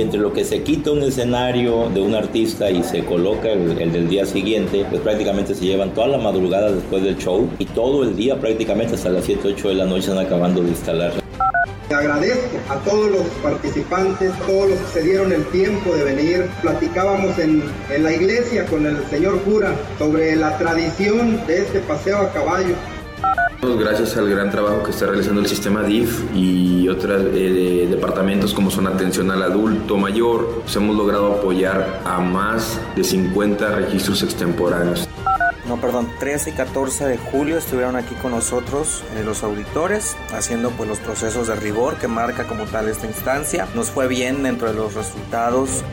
Entre lo que se quita un escenario de un artista y se coloca el, del día siguiente, pues prácticamente se llevan toda la madrugada después del show y todo el día prácticamente hasta las 7, 8 de la noche están acabando de instalar. Agradezco a todos los participantes, todos los que se dieron el tiempo de venir. Platicábamos en, en la iglesia con el señor cura sobre la tradición de este paseo a caballo. Gracias al gran trabajo que está realizando el sistema DIF y otros eh, departamentos como son atención al adulto mayor, pues hemos logrado apoyar a más de 50 registros extemporáneos. No, perdón, 13 y 14 de julio estuvieron aquí con nosotros eh, los auditores haciendo pues los procesos de rigor que marca como tal esta instancia. Nos fue bien dentro de los resultados.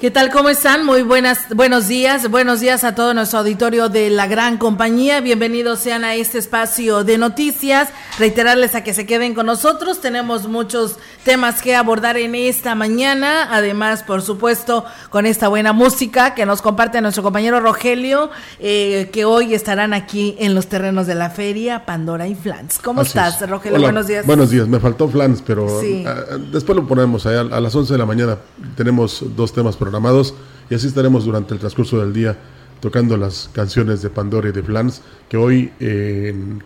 ¿Qué tal? ¿Cómo están? Muy buenas, buenos días. Buenos días a todo nuestro auditorio de la gran compañía. Bienvenidos sean a este espacio de noticias. Reiterarles a que se queden con nosotros. Tenemos muchos temas que abordar en esta mañana. Además, por supuesto, con esta buena música que nos comparte nuestro compañero Rogelio, eh, que hoy estarán aquí en los terrenos de la feria Pandora y Flans. ¿Cómo estás, Rogelio? buenos días. Buenos días. Me faltó Flans, pero ah, después lo ponemos a las 11 de la mañana. Tenemos dos temas programados y así estaremos durante el transcurso del día tocando las canciones de Pandora y de Flans, que hoy,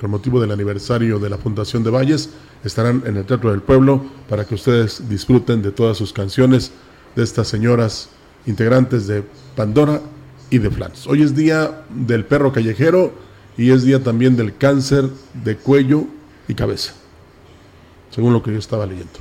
con motivo del aniversario de la Fundación de Valles, estarán en el Teatro del Pueblo para que ustedes disfruten de todas sus canciones de estas señoras integrantes de Pandora y de Flans. Hoy es día del perro callejero y es día también del cáncer de cuello y cabeza, según lo que yo estaba leyendo.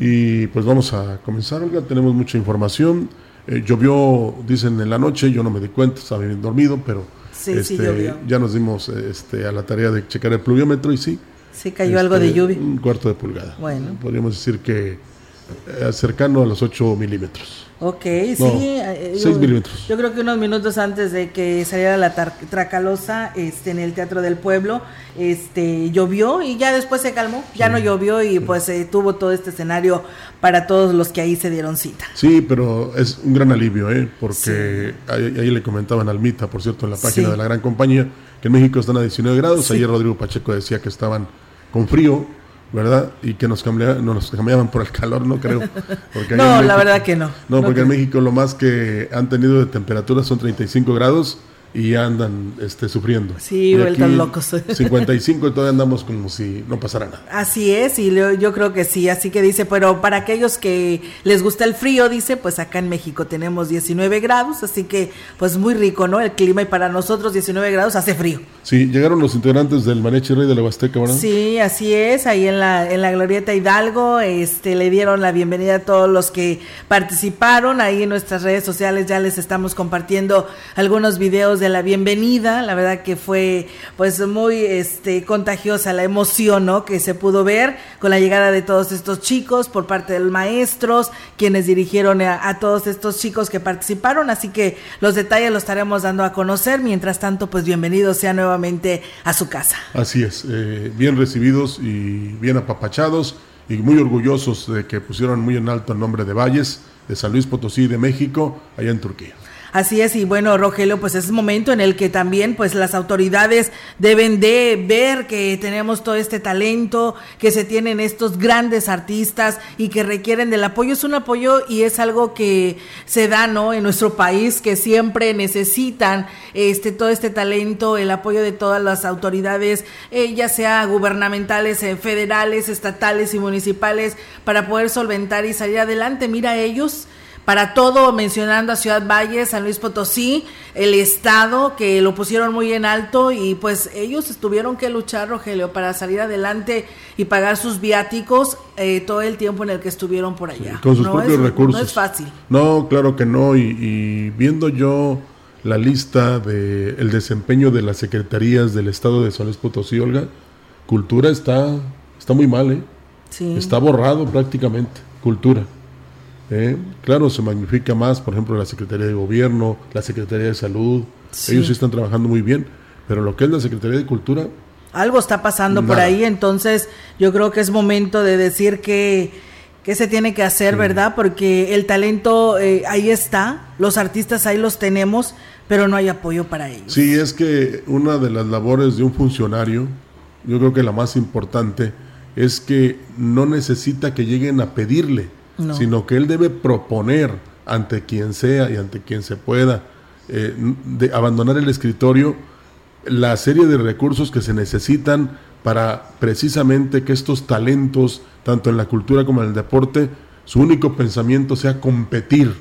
Y pues vamos a comenzar, Olga, tenemos mucha información. Eh, llovió, dicen en la noche, yo no me di cuenta, estaba bien dormido, pero este, ya nos dimos este, a la tarea de checar el pluviómetro y sí. Sí, cayó algo de este, lluvia. Un cuarto de pulgada. Bueno. Podríamos decir que eh, cercano a los 8 milímetros. Ok, sí. Eh, yo, milímetros. Yo creo que unos minutos antes de que saliera la tracalosa este, en el Teatro del Pueblo, este, llovió y ya después se calmó. Ya no llovió y pues se tuvo todo este escenario para todos los que ahí se dieron cita. Sí, pero es un gran alivio, ¿eh? porque ahí, ahí, le comentaban al Mita, por cierto, en la página de la gran compañía, que en México están a 19 grados. Ayer Rodrigo Pacheco decía que estaban con frío ¿verdad? Y que nos, cambiaban, no, nos cambiaban por el calor, no creo. no, la verdad que no. No, porque en México lo más que han tenido de temperatura son 35 grados y andan este, sufriendo. Sí, vueltan locos. 55 y todavía andamos como si no pasara nada. Así es, y yo creo que sí, así que dice, pero para aquellos que les gusta el frío, dice, pues acá en México tenemos 19 grados, así que pues muy rico, ¿no? El clima y para nosotros 19 grados hace frío. Sí, llegaron los integrantes del Maneche Rey de la Huasteca, ¿verdad? Sí, así es, ahí en la, en la Glorieta Hidalgo, este, le dieron la bienvenida a todos los que participaron, ahí en nuestras redes sociales ya les estamos compartiendo algunos videos de la bienvenida, la verdad que fue pues muy este contagiosa la emoción, ¿no? que se pudo ver con la llegada de todos estos chicos por parte de los maestros, quienes dirigieron a, todos estos chicos que participaron, así que los detalles los estaremos dando a conocer, mientras tanto pues bienvenidos sea nuevamente a su casa. Así es, eh, bien recibidos y bien apapachados y muy orgullosos de que pusieron muy en alto el nombre de Valles, de San Luis Potosí, de México, allá en Turquía. Así es, y bueno, Rogelio, pues es momento en el que también pues las autoridades deben de ver que tenemos todo este talento, que se tienen estos grandes artistas y que requieren del apoyo. Es un apoyo y es algo que se da, ¿no? En nuestro país, que siempre necesitan este todo este talento, el apoyo de todas las autoridades, eh, ya sea gubernamentales, eh, federales, estatales y municipales, para poder solventar y salir adelante. Mira, ellos para todo, mencionando a Ciudad Valle, San Luis Potosí, el Estado, que lo pusieron muy en alto y pues ellos tuvieron que luchar, Rogelio, para salir adelante y pagar sus viáticos eh, todo el tiempo en el que estuvieron por allá. con sus propios recursos. No es fácil. No, claro que no. Y, viendo yo la lista del el desempeño de las secretarías del Estado de San Luis Potosí, Olga, cultura está, está muy mal, ¿eh? Sí. Está borrado prácticamente, cultura. ¿Eh? Claro, se magnifica más, por ejemplo, la Secretaría de Gobierno, la Secretaría de Salud, ellos sí están trabajando muy bien, pero lo que es la Secretaría de Cultura... Algo está pasando por ahí, entonces yo creo que es momento de decir que, que se tiene que hacer, ¿verdad? Porque el talento eh, ahí está, los artistas ahí los tenemos, pero no hay apoyo para ellos. Sí, es que una de las labores de un funcionario, yo creo que la más importante, es que no necesita que lleguen a pedirle sino que él debe proponer ante quien sea y ante quien se pueda eh, abandonar el escritorio la serie de recursos que se necesitan para precisamente que estos talentos, tanto en la cultura como en el deporte, su único pensamiento sea competir,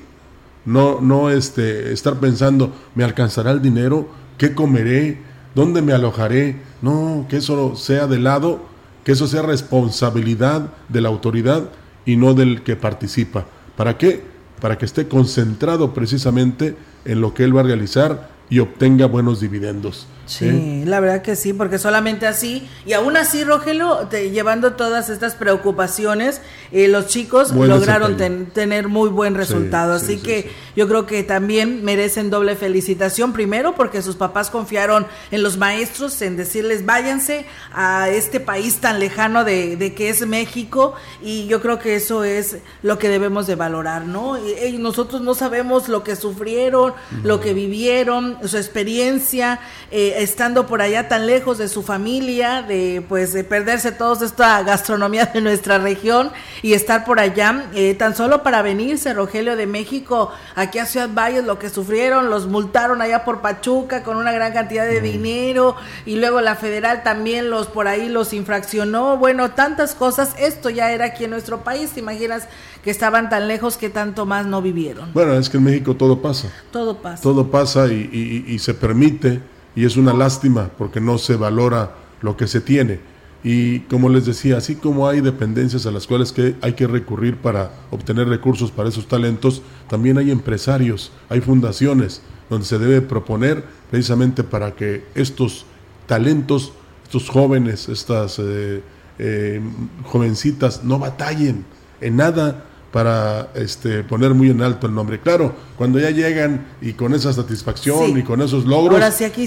no, no este, estar pensando, ¿me alcanzará el dinero? ¿Qué comeré? ¿Dónde me alojaré? No, que eso sea de lado, que eso sea responsabilidad de la autoridad y no del que participa. ¿Para qué? Para que esté concentrado precisamente en lo que él va a realizar y obtenga buenos dividendos. Sí, la verdad que sí, porque solamente así, y aún así, Rogelio, llevando todas estas preocupaciones, eh, los chicos lograron tener muy buen resultado. así que yo creo que también merecen doble felicitación, primero porque sus papás confiaron en los maestros, en decirles váyanse a este país tan lejano de, que es México, y yo creo que eso es lo que debemos de valorar, ¿no? Y, nosotros no sabemos lo que sufrieron, lo que vivieron, su experiencia. Eh, estando por allá tan lejos de su familia, de pues de perderse toda esta gastronomía de nuestra región y estar por allá, eh, tan solo para venirse, Rogelio de México, aquí a Ciudad Valles, lo que sufrieron, los multaron allá por Pachuca con una gran cantidad de dinero y luego la federal también los por ahí los infraccionó, bueno, tantas cosas, esto ya era aquí en nuestro país, te imaginas que estaban tan lejos que tanto más no vivieron. Bueno, es que en México todo pasa. Todo pasa. Todo pasa y se permite y es una lástima porque no se valora lo que se tiene. Y como les decía, así como hay dependencias a las cuales que hay que recurrir para obtener recursos para esos talentos, también hay empresarios, hay fundaciones donde se debe proponer precisamente para que estos talentos, estos jóvenes, estas eh, eh, jovencitas no batallen en nada para este, poner muy en alto el nombre. Claro, cuando ya llegan y con esa satisfacción y con esos logros,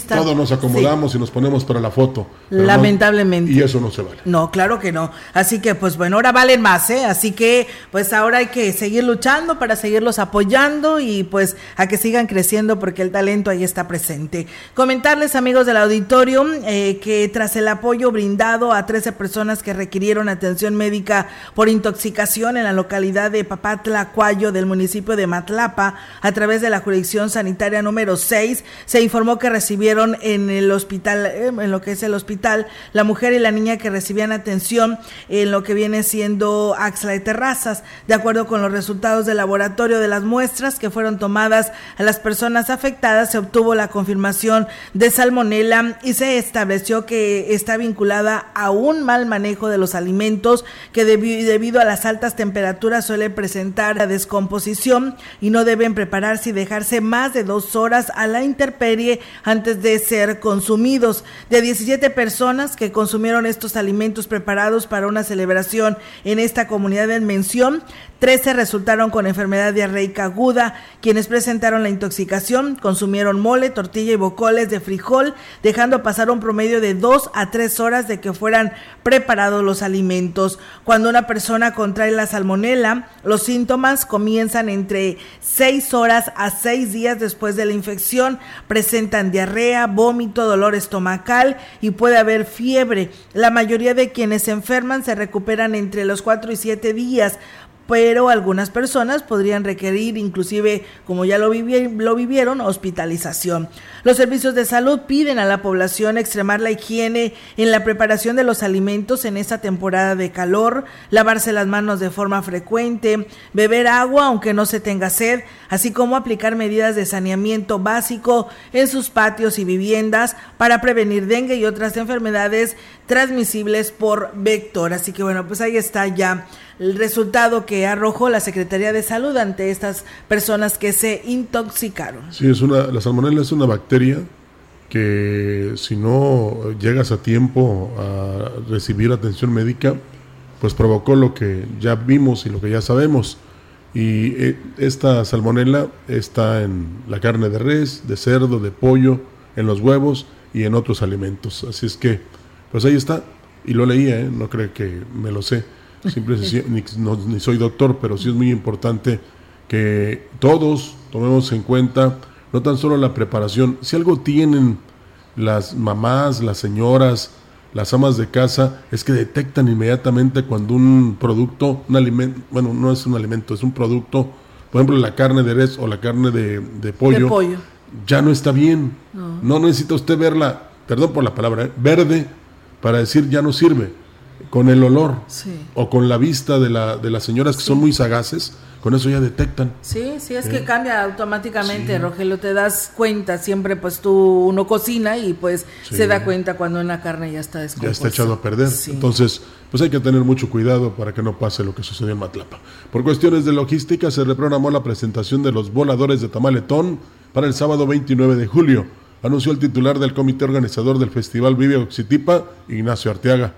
todos nos acomodamos y nos ponemos para la foto. Lamentablemente. y eso no se vale. No, claro que no. Así que, pues bueno, ahora valen más, ¿eh? Así que, pues ahora hay que seguir luchando para seguirlos apoyando y pues a que sigan creciendo porque el talento ahí está presente. Comentarles, amigos del auditorio, eh, que tras el apoyo brindado a 13 personas que requirieron atención médica por intoxicación en la localidad de Papatla Cuayo del municipio de Matlapa a través de la jurisdicción sanitaria número 6 se informó que recibieron en el hospital eh, en lo que es el hospital la mujer y la niña que recibían atención en lo que viene siendo Axla de Terrazas. De acuerdo con los resultados del laboratorio de las muestras que fueron tomadas a las personas afectadas se obtuvo la confirmación de salmonela y se estableció que está vinculada a un mal manejo de los alimentos que debido a las altas temperaturas suele presentar la descomposición y no deben prepararse y dejarse más de dos horas a la intemperie antes de ser consumidos. De 17 personas que consumieron estos alimentos preparados para una celebración en esta comunidad en mención, 13 resultaron con enfermedad diarreica aguda, quienes presentaron la intoxicación, consumieron mole, tortilla y bocoles de frijol, dejando pasar un promedio de 2 a 3 horas de que fueran preparados los alimentos. Cuando una persona contrae la salmonela, Los síntomas comienzan entre 6 horas a 6 días después de la infección. Presentan diarrea, vómito, dolor estomacal y puede haber fiebre. La mayoría de quienes se enferman se recuperan entre los 4 y 7 días pero algunas personas podrían requerir inclusive, como ya lo, lo, vivieron, hospitalización. Los servicios de salud piden a la población extremar la higiene en la preparación de los alimentos en esta temporada de calor, lavarse las manos de forma frecuente, beber agua aunque no se tenga sed, así como aplicar medidas de saneamiento básico en sus patios y viviendas para prevenir dengue y otras enfermedades transmisibles por vector. Así que bueno, pues ahí está ya el resultado que arrojó la Secretaría de Salud ante estas personas que se intoxicaron. Sí, es una, la salmonella es una bacteria que si no llegas a tiempo a recibir atención médica, pues provocó lo que ya vimos y lo que ya sabemos. Y eh, esta salmonella está en la carne de res, de cerdo, de pollo, en los huevos y en otros alimentos. Así es que, pues ahí está. Y lo leía, ¿eh? no creo que me lo sé Simple, ni, ni soy doctor, pero sí es muy importante que todos tomemos en cuenta no tan solo la preparación, si algo tienen las mamás, las señoras, las amas de casa, es que detectan inmediatamente cuando un producto, un alimento, bueno, no es un alimento, es un producto, por ejemplo, la carne de res o la carne de, pollo, pollo, ya no está bien. No. necesita usted verla, perdón por la palabra, ¿eh? verde para decir ya no sirve con el olor o con la vista de, la, de las señoras que son muy sagaces, con eso ya detectan. Sí, sí, es que ¿Eh? cambia automáticamente, Rogelio, te das cuenta, siempre pues tú uno cocina y pues se da cuenta cuando una carne ya está descompuesta. Ya está echado a perder. Entonces, pues hay que tener mucho cuidado para que no pase lo que sucedió en Matlapa. Por cuestiones de logística se reprogramó la presentación de los voladores de Tamaletón para el sábado 29 de julio, anunció el titular del comité organizador del Festival Vive Oxitipa, Ignacio Arteaga.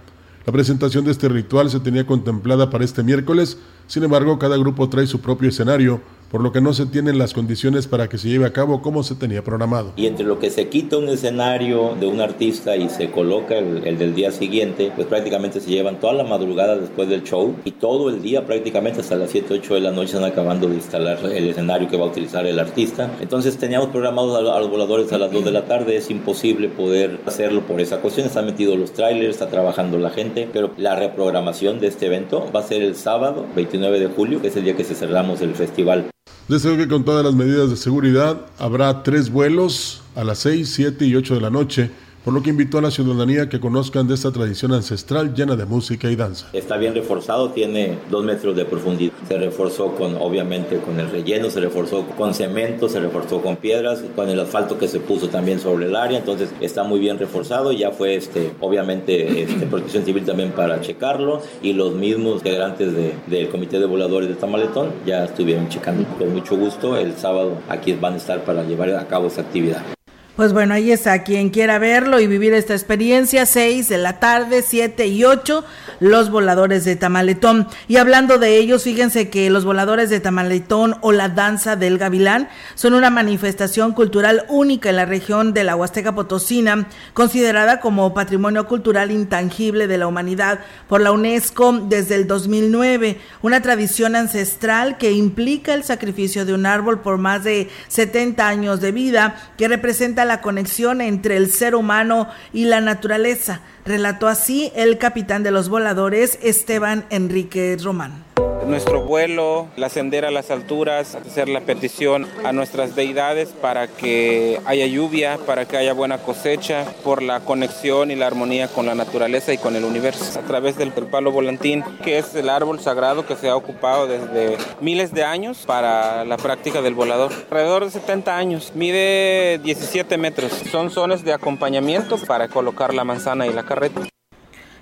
La presentación de este ritual se tenía contemplada para este miércoles, sin embargo cada grupo trae su propio escenario por lo que no se tienen las condiciones para que se lleve a cabo como se tenía programado. Y entre lo que se quita un escenario de un artista y se coloca el, del día siguiente, pues prácticamente se llevan toda la madrugada después del show y todo el día prácticamente hasta las 7, 8 de la noche están acabando de instalar el escenario que va a utilizar el artista. Entonces teníamos programados a, los voladores a las 2 de la tarde, es imposible poder hacerlo por esa cuestión, están metidos los trailers, está trabajando la gente, pero la reprogramación de este evento va a ser el sábado 29 de julio, que es el día que se cerramos el festival. Deseo que con todas las medidas de seguridad habrá tres vuelos a las 6, 7 y 8 de la noche por lo que invitó a la ciudadanía que conozcan de esta tradición ancestral llena de música y danza. Está bien reforzado, tiene dos metros de profundidad. Se reforzó con, obviamente, con el relleno, se reforzó con cemento, se reforzó con piedras, con el asfalto que se puso también sobre el área, entonces está muy bien reforzado. Ya fue, este, obviamente, este, Protección Civil también para checarlo y los mismos integrantes del Comité de Voladores de Tamaletón ya estuvieron checando con mucho gusto. El sábado aquí van a estar para llevar a cabo esta actividad. Pues bueno, ahí está, quien quiera verlo y vivir esta experiencia, 6 de la tarde, 7 y 8, los voladores de Tamaletón. Y hablando de ellos, fíjense que los voladores de Tamaletón o la danza del gavilán son una manifestación cultural única en la región de la Huasteca Potosina, considerada como patrimonio cultural intangible de la humanidad por la UNESCO desde el 2009, una tradición ancestral que implica el sacrificio de un árbol por más de 70 años de vida, que representa la conexión entre el ser humano y la naturaleza. Relató así el capitán de los voladores, Esteban Enrique Román nuestro vuelo, el ascender a las alturas, hacer la petición a nuestras deidades para que haya lluvia, para que haya buena cosecha, por la conexión y la armonía con la naturaleza y con el universo. A través del palo volantín, que es el árbol sagrado que se ha ocupado desde miles de años para la práctica del volador. Alrededor de 70 años, mide 17 metros. Son zonas de acompañamiento para colocar la manzana y la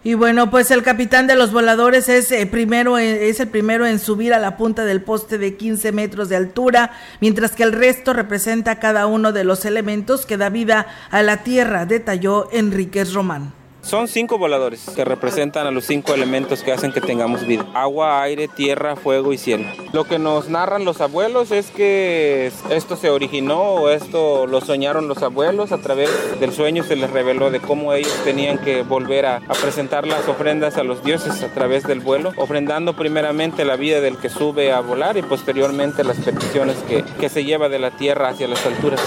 Y bueno, pues el capitán de los voladores es, eh, primero, eh, es el primero en subir a la punta del poste de 15 metros de altura, mientras que el resto representa cada uno de los elementos que da vida a la tierra, detalló Enríquez Román. Son cinco voladores que representan a los cinco elementos que hacen que tengamos vida. Agua, aire, tierra, fuego y cielo. Lo que nos narran los abuelos es que esto se originó o esto lo soñaron los abuelos. A través del sueño se les reveló de cómo ellos tenían que volver a, presentar las ofrendas a los dioses a través del vuelo, ofrendando primeramente la vida del que sube a volar y posteriormente las peticiones que, que se lleva de la tierra hacia las alturas.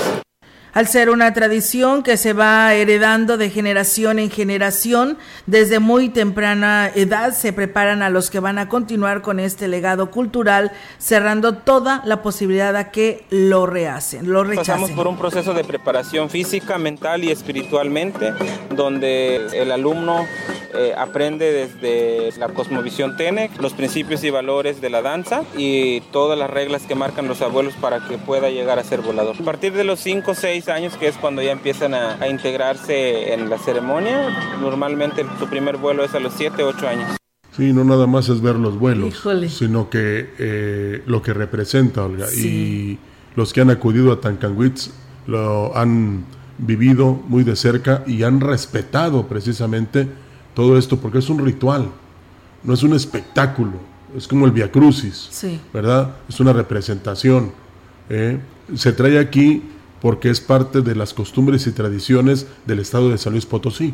Al ser una tradición que se va heredando de generación en generación, desde muy temprana edad se preparan a los que van a continuar con este legado cultural, cerrando toda la posibilidad a que lo rehacen, lo rechacen. Pasamos por un proceso de preparación física, mental y espiritualmente, donde el alumno eh, aprende desde la cosmovisión TENEC, los principios y valores de la danza y todas las reglas que marcan los abuelos para que pueda llegar a ser volador. A partir de los 5 o 6 años, que es cuando ya empiezan a, integrarse en la ceremonia, normalmente su primer vuelo es a los 7 o 8 años. Sí, no nada más es ver los vuelos, sino que eh, lo que representa, Olga. Y los que han acudido a Tancanwitz lo han vivido muy de cerca y han respetado precisamente todo esto porque es un ritual, no es un espectáculo, es como el Via Crucis, ¿verdad? Es una representación. ¿eh? Se trae aquí porque es parte de las costumbres y tradiciones del estado de San Luis Potosí.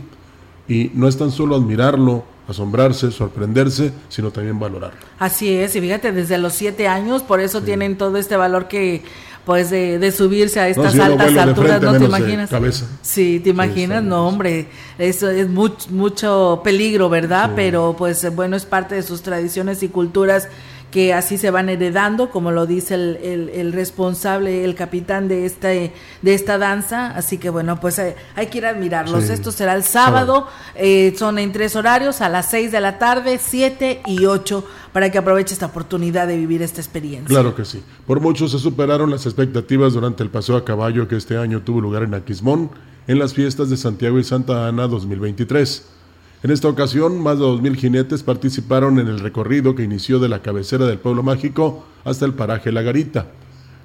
Y no es tan solo admirarlo, asombrarse, sorprenderse, sino también valorarlo. Así es, y fíjate, desde los siete años, por eso tienen todo este valor que pues de, subirse a estas altas alturas, ¿no te imaginas? Sí, te imaginas, no, hombre, eso es mucho, mucho peligro, ¿verdad? Pero pues bueno, es parte de sus tradiciones y culturas que así se van heredando, como lo dice el, el, responsable, el capitán de esta, de esta danza. Así que bueno, pues hay, que ir a admirarlos. Esto será el sábado, eh, son en tres horarios, a las seis de la tarde, siete y ocho, para que aproveche esta oportunidad de vivir esta experiencia. Claro que sí. Por mucho se superaron las expectativas durante el paseo a caballo que este año tuvo lugar en Aquismón, en las fiestas de Santiago y Santa Ana 2023. En esta ocasión, más de 2.000 jinetes participaron en el recorrido que inició de la cabecera del pueblo mágico hasta el paraje La Garita.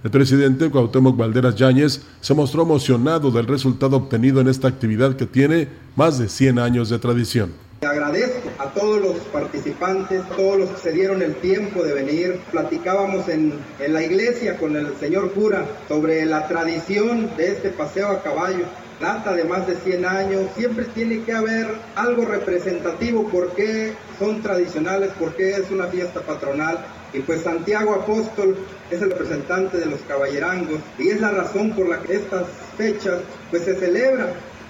El presidente Cuauhtémoc Valderas Yáñez se mostró emocionado del resultado obtenido en esta actividad que tiene más de 100 años de tradición. Agradezco a todos los participantes, todos los que se dieron el tiempo de venir. Platicábamos en, en la iglesia con el señor cura sobre la tradición de este paseo a caballo data de más de 100 años, siempre tiene que haber algo representativo porque son tradicionales, porque es una fiesta patronal. Y pues Santiago Apóstol es el representante de los caballerangos y es la razón por la que estas fechas pues se celebran.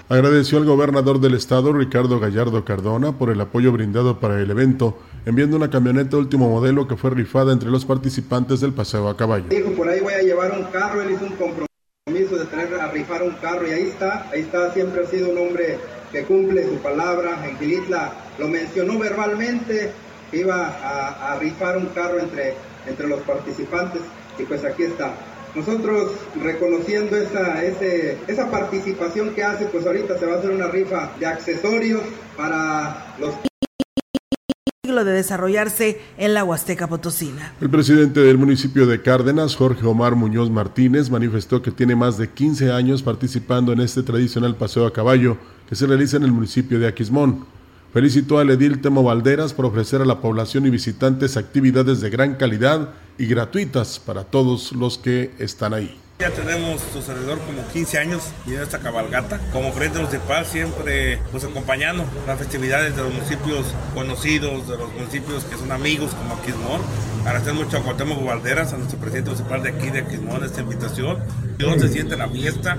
Agradeció al gobernador del estado, Ricardo Gallardo Cardona, por el apoyo brindado para el evento, enviando una camioneta último modelo que fue rifada entre los participantes del paseo a caballo. Dijo, por ahí voy a llevar un carro, él hizo un compromiso de tener a rifar un carro y ahí está, ahí está, siempre ha sido un hombre que cumple su palabra. En Gilitla lo mencionó verbalmente, iba a, rifar un carro entre, entre los participantes y pues aquí está. Nosotros reconociendo esa, ese, esa participación que hace, pues ahorita se va a hacer una rifa de accesorios para los de desarrollarse en la Huasteca Potosina. El presidente del municipio de Cárdenas, Jorge Omar Muñoz Martínez, manifestó que tiene más de 15 años participando en este tradicional paseo a caballo que se realiza en el municipio de Aquismón. Felicitó al edil Temo Valderas por ofrecer a la población y visitantes actividades de gran calidad y gratuitas para todos los que están ahí. Ya tenemos alrededor como 15 años y en esta cabalgata. Como Frente Municipal siempre pues acompañando las festividades de los municipios conocidos, de los municipios que son amigos como Aquismón. Agradecer mucho a Cuauhtémoc Valderas, a nuestro presidente municipal de aquí de Aquismón, esta invitación. Y donde se siente la fiesta.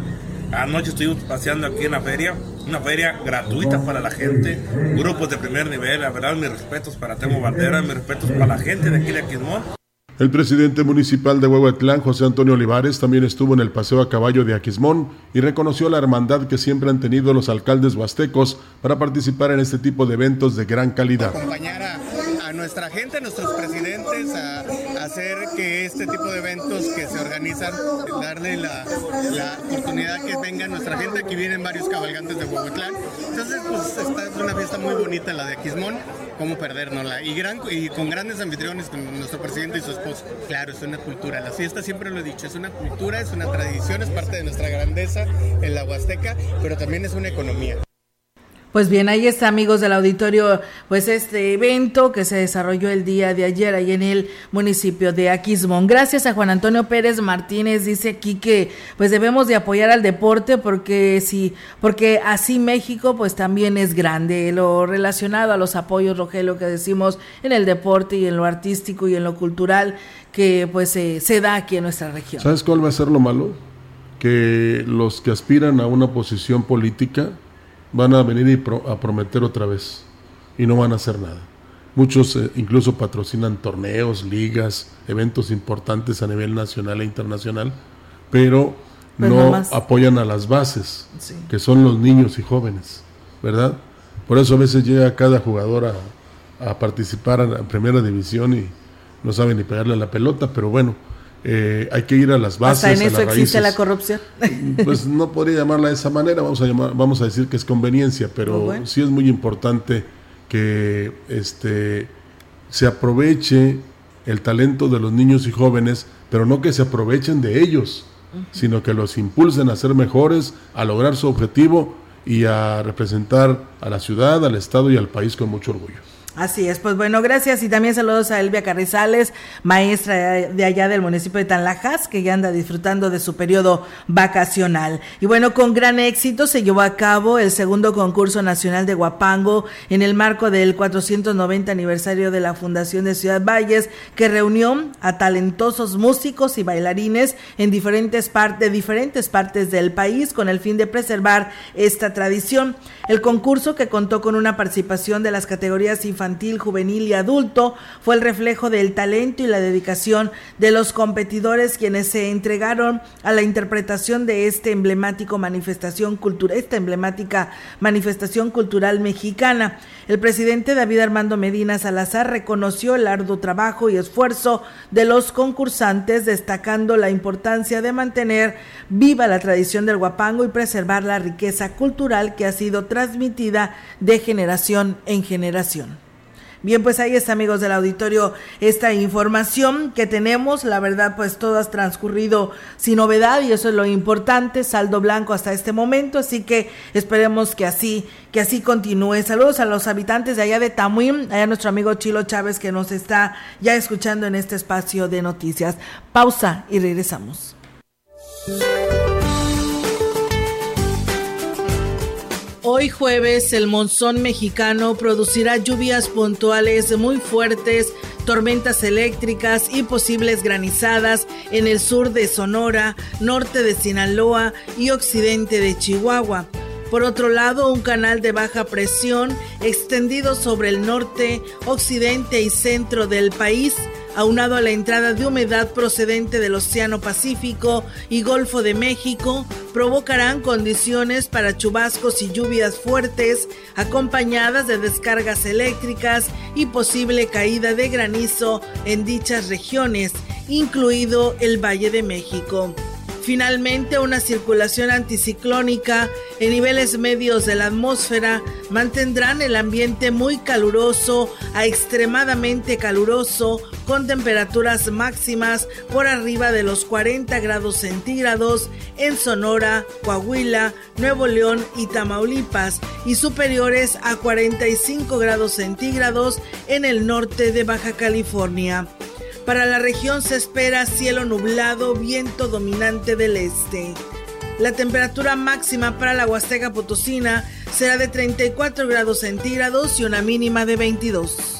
Anoche estuvimos paseando aquí en la feria, una feria gratuita para la gente, grupos de primer nivel, la verdad mis respetos para Temo Valderas, mis respetos para la gente de aquí de Aquismón. El presidente municipal de Huehuetlán, José Antonio Olivares, también estuvo en el paseo a caballo de Aquismón y reconoció la hermandad que siempre han tenido los alcaldes huastecos para participar en este tipo de eventos de gran calidad. Acompañar a, nuestra gente, a nuestros presidentes, a, hacer que este tipo de eventos que se organizan, darle la, oportunidad que venga nuestra gente. Aquí vienen varios cabalgantes de Huehuetlán. Entonces, pues esta es una fiesta muy bonita la de Aquismón cómo perdérnosla. Y, gran, y con grandes anfitriones, con nuestro presidente y su esposo. Claro, es una cultura. La fiesta siempre lo he dicho, es una cultura, es una tradición, es parte de nuestra grandeza en la Huasteca, pero también es una economía. Pues bien, ahí está, amigos del auditorio, pues este evento que se desarrolló el día de ayer ahí en el municipio de Aquismón. Gracias a Juan Antonio Pérez Martínez, dice aquí que pues debemos de apoyar al deporte porque sí, porque así México pues también es grande. Lo relacionado a los apoyos, Rogelio, que decimos en el deporte y en lo artístico y en lo cultural que pues se da aquí en nuestra región. ¿Sabes cuál va a ser lo malo? Que los que aspiran a una posición política van a venir a prometer otra vez y no van a hacer nada. Muchos eh, incluso patrocinan torneos, ligas, eventos importantes a nivel nacional e internacional, pero pues no apoyan a las bases, que son los niños y jóvenes, ¿verdad? Por eso a veces llega cada jugador a, a participar en la primera división y no sabe ni pegarle a la pelota, pero bueno, eh, hay que ir a las bases. ¿Hasta en eso existe la corrupción? Pues no podría llamarla de esa manera, vamos a, llamar, vamos a decir que es conveniencia, pero sí es muy importante que este, se aproveche el talento de los niños y jóvenes, pero no que se aprovechen de ellos, sino que los impulsen a ser mejores, a lograr su objetivo y a representar a la ciudad, al Estado y al país con mucho orgullo. Así es, pues bueno, gracias y también saludos a Elvia Carrizales, maestra de allá del municipio de Tanlajas, que ya anda disfrutando de su periodo vacacional. Y bueno, con gran éxito se llevó a cabo el segundo concurso nacional de Guapango en el marco del 490 aniversario de la Fundación de Ciudad Valles, que reunió a talentosos músicos y bailarines en diferentes, partes de diferentes partes del país con el fin de preservar esta tradición. El concurso, que contó con una participación de las categorías infantil, juvenil y adulto, fue el reflejo del talento y la dedicación de los competidores quienes se entregaron a la interpretación de este emblemático manifestación cultural, esta emblemática manifestación cultural mexicana. El presidente David Armando Medina Salazar reconoció el arduo trabajo y esfuerzo de los concursantes, destacando la importancia de mantener viva la tradición del guapango y preservar la riqueza cultural que ha sido transmitida de generación en generación. Bien, pues ahí está, amigos del auditorio, esta información que tenemos. La verdad, pues todo ha transcurrido sin novedad y eso es lo importante, saldo blanco hasta este momento. Así que esperemos que así, que así continúe. Saludos a los habitantes de allá de Tamuín, allá nuestro amigo Chilo Chávez que nos está ya escuchando en este espacio de noticias. Pausa y regresamos. Hoy jueves el monzón mexicano producirá lluvias puntuales muy fuertes, tormentas eléctricas y posibles granizadas en el sur de Sonora, norte de Sinaloa y occidente de Chihuahua. Por otro lado, un canal de baja presión extendido sobre el norte, occidente y centro del país aunado a la entrada de humedad procedente del Océano Pacífico y Golfo de México, provocarán condiciones para chubascos y lluvias fuertes, acompañadas de descargas eléctricas y posible caída de granizo en dichas regiones, incluido el Valle de México. Finalmente, una circulación anticiclónica en niveles medios de la atmósfera mantendrán el ambiente muy caluroso a extremadamente caluroso con temperaturas máximas por arriba de los 40 grados centígrados en Sonora, Coahuila, Nuevo León y Tamaulipas y superiores a 45 grados centígrados en el norte de Baja California. Para la región se espera cielo nublado, viento dominante del este. La temperatura máxima para la Huasteca Potosina será de 34 grados centígrados y una mínima de 22.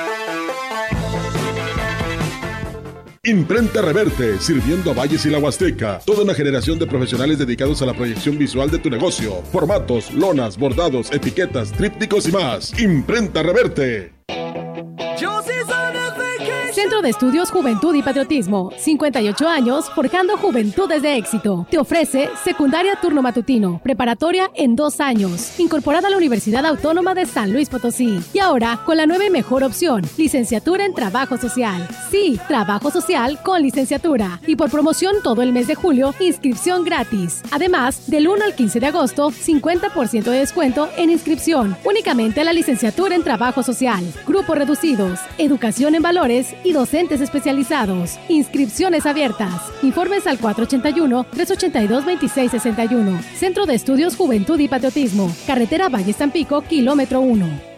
Imprenta Reverte, sirviendo a Valles y la Huasteca. Toda una generación de profesionales dedicados a la proyección visual de tu negocio. Formatos, lonas, bordados, etiquetas, trípticos y más. Imprenta Reverte. Centro de Estudios Juventud y Patriotismo. 58 años forjando juventudes de éxito. Te ofrece secundaria turno matutino, preparatoria en dos años, incorporada a la Universidad Autónoma de San Luis Potosí. Y ahora con la nueva y mejor opción, licenciatura en trabajo social. Sí, trabajo social con licenciatura. Y por promoción todo el mes de julio, inscripción gratis. Además, del 1 al 15 de agosto, 50% de descuento en inscripción. Únicamente la licenciatura en trabajo social. Grupos reducidos, educación en valores y docentes especializados. Inscripciones abiertas. Informes al 481-382-2661. Centro de Estudios Juventud y Patriotismo. Carretera Valle Tampico, kilómetro 1.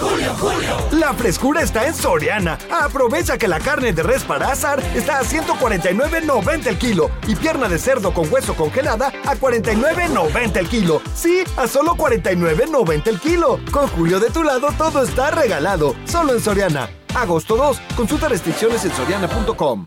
Julio, Julio. La frescura está en Soriana. Aprovecha que la carne de res para azar está a 149.90 el kilo y pierna de cerdo con hueso congelada a 49.90 el kilo. Sí, a solo 49.90 el kilo. Con Julio de tu lado todo está regalado. Solo en Soriana. Agosto 2. Consulta restricciones en soriana.com.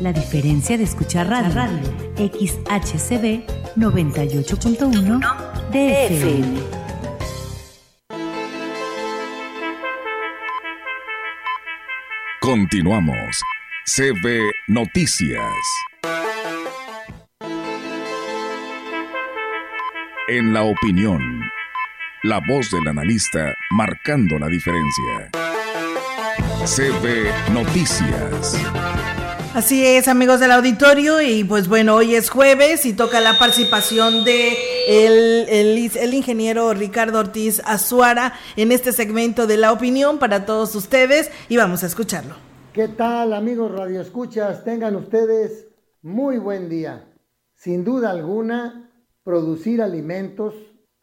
La diferencia de escuchar radio, radio XHCB 98.1 DFM. Continuamos. CB Noticias. En la opinión, la voz del analista marcando la diferencia. CB Noticias. Así es, amigos del auditorio, y pues bueno, hoy es jueves y toca la participación de el, el, ingeniero Ricardo Ortiz Azuara en este segmento de la opinión para todos ustedes y vamos a escucharlo. ¿Qué tal, amigos radioescuchas? Tengan ustedes muy buen día. Sin duda alguna, producir alimentos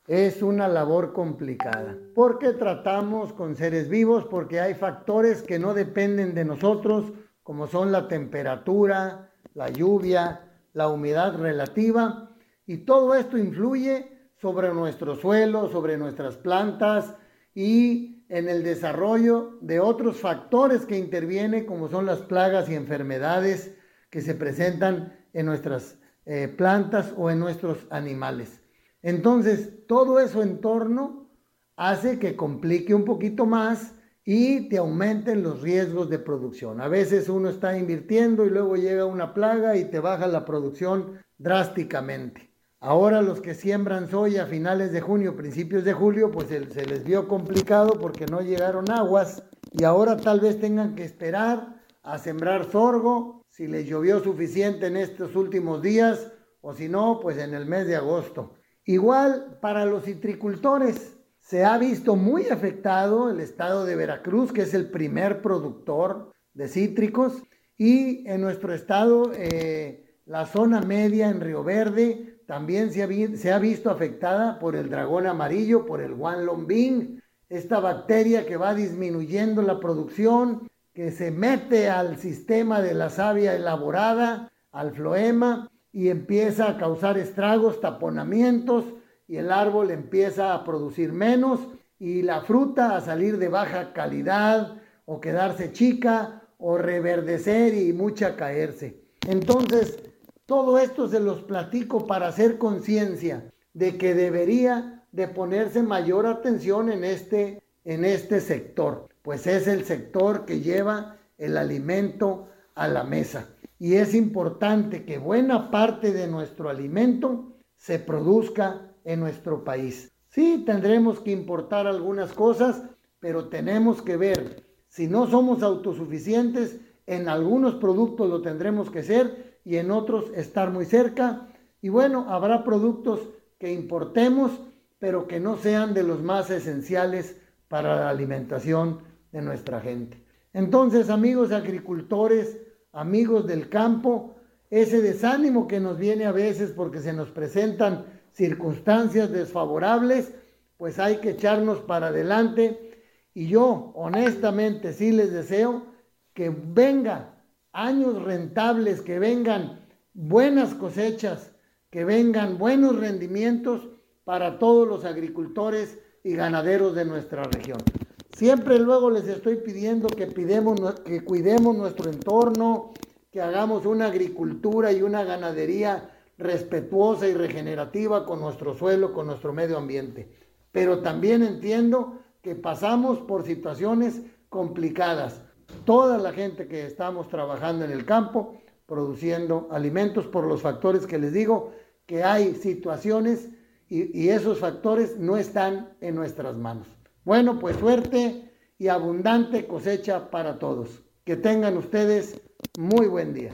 es una labor complicada, porque tratamos con seres vivos, porque hay factores que no dependen de nosotros, como son la temperatura, la lluvia, la humedad relativa, y todo esto influye sobre nuestro suelo, sobre nuestras plantas y en el desarrollo de otros factores que intervienen, como son las plagas y enfermedades que se presentan en nuestras eh, plantas o en nuestros animales. Entonces, todo eso en torno hace que complique un poquito más y te aumenten los riesgos de producción. A veces uno está invirtiendo y luego llega una plaga y te baja la producción drásticamente. Ahora los que siembran soya a finales de junio, principios de julio, pues se les vio complicado porque no llegaron aguas y ahora tal vez tengan que esperar a sembrar sorgo si les llovió suficiente en estos últimos días o si no, pues en el mes de agosto. Igual para los citricultores, se ha visto muy afectado el estado de Veracruz, que es el primer productor de cítricos, Y en nuestro estado, eh, la zona media en Río Verde también se ha, se ha, visto afectada por el dragón amarillo, por el Juan Lombín, esta bacteria que va disminuyendo la producción, que se mete al sistema de la savia elaborada, al floema, y empieza a causar estragos, taponamientos, y el árbol empieza a producir menos, y la fruta a salir de baja calidad, o quedarse chica, o reverdecer y mucha caerse. Entonces, todo esto se los platico para hacer conciencia de que debería de ponerse mayor atención en este, en este sector, pues es el sector que lleva el alimento a la mesa. Y es importante que buena parte de nuestro alimento se produzca en nuestro país. Sí, tendremos que importar algunas cosas, pero tenemos que ver, si no somos autosuficientes, en algunos productos lo tendremos que ser y en otros estar muy cerca. Y bueno, habrá productos que importemos, pero que no sean de los más esenciales para la alimentación de nuestra gente. Entonces, amigos agricultores, amigos del campo, ese desánimo que nos viene a veces porque se nos presentan circunstancias desfavorables, pues hay que echarnos para adelante. Y yo, honestamente, sí les deseo que vengan años rentables, que vengan buenas cosechas, que vengan buenos rendimientos para todos los agricultores y ganaderos de nuestra región. Siempre luego les estoy pidiendo que, que cuidemos nuestro entorno, que hagamos una agricultura y una ganadería respetuosa y regenerativa con nuestro suelo, con nuestro medio ambiente. Pero también entiendo que pasamos por situaciones complicadas. Toda la gente que estamos trabajando en el campo, produciendo alimentos por los factores que les digo, que hay situaciones y, esos factores no están en nuestras manos. Bueno, pues suerte y abundante cosecha para todos. Que tengan ustedes muy buen día.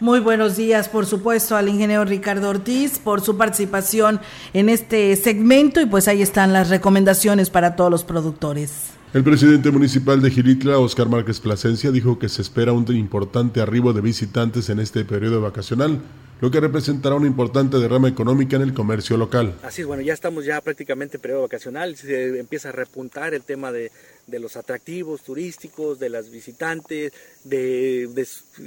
Muy buenos días, por supuesto, al ingeniero Ricardo Ortiz por su participación en este segmento y pues ahí están las recomendaciones para todos los productores. El presidente municipal de Gilitla, Oscar Márquez Plasencia, dijo que se espera un importante arribo de visitantes en este periodo vacacional lo que representará una importante derrama económica en el comercio local. Así es, bueno, ya estamos ya prácticamente en periodo vacacional, se empieza a repuntar el tema de, de los atractivos turísticos, de las visitantes, de,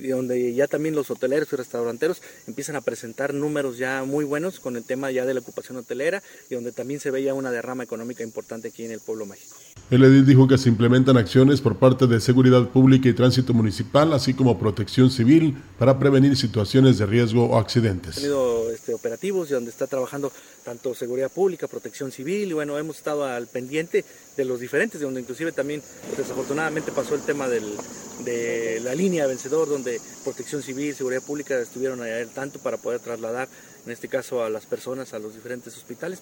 donde ya también los hoteleros y restauranteros empiezan a presentar números ya muy buenos con el tema ya de la ocupación hotelera y donde también se veía una derrama económica importante aquí en el pueblo mágico. El edil dijo que se implementan acciones por parte de seguridad pública y tránsito municipal, así como protección civil para prevenir situaciones de riesgo o accidentes. Hemos tenido este, operativos donde está trabajando tanto seguridad pública, protección civil y bueno, hemos estado al pendiente de los diferentes, de donde inclusive también desafortunadamente pasó el tema de la línea vencedor, donde protección civil, seguridad pública estuvieron allá tanto para poder trasladar, en este caso, a las personas a los diferentes hospitales.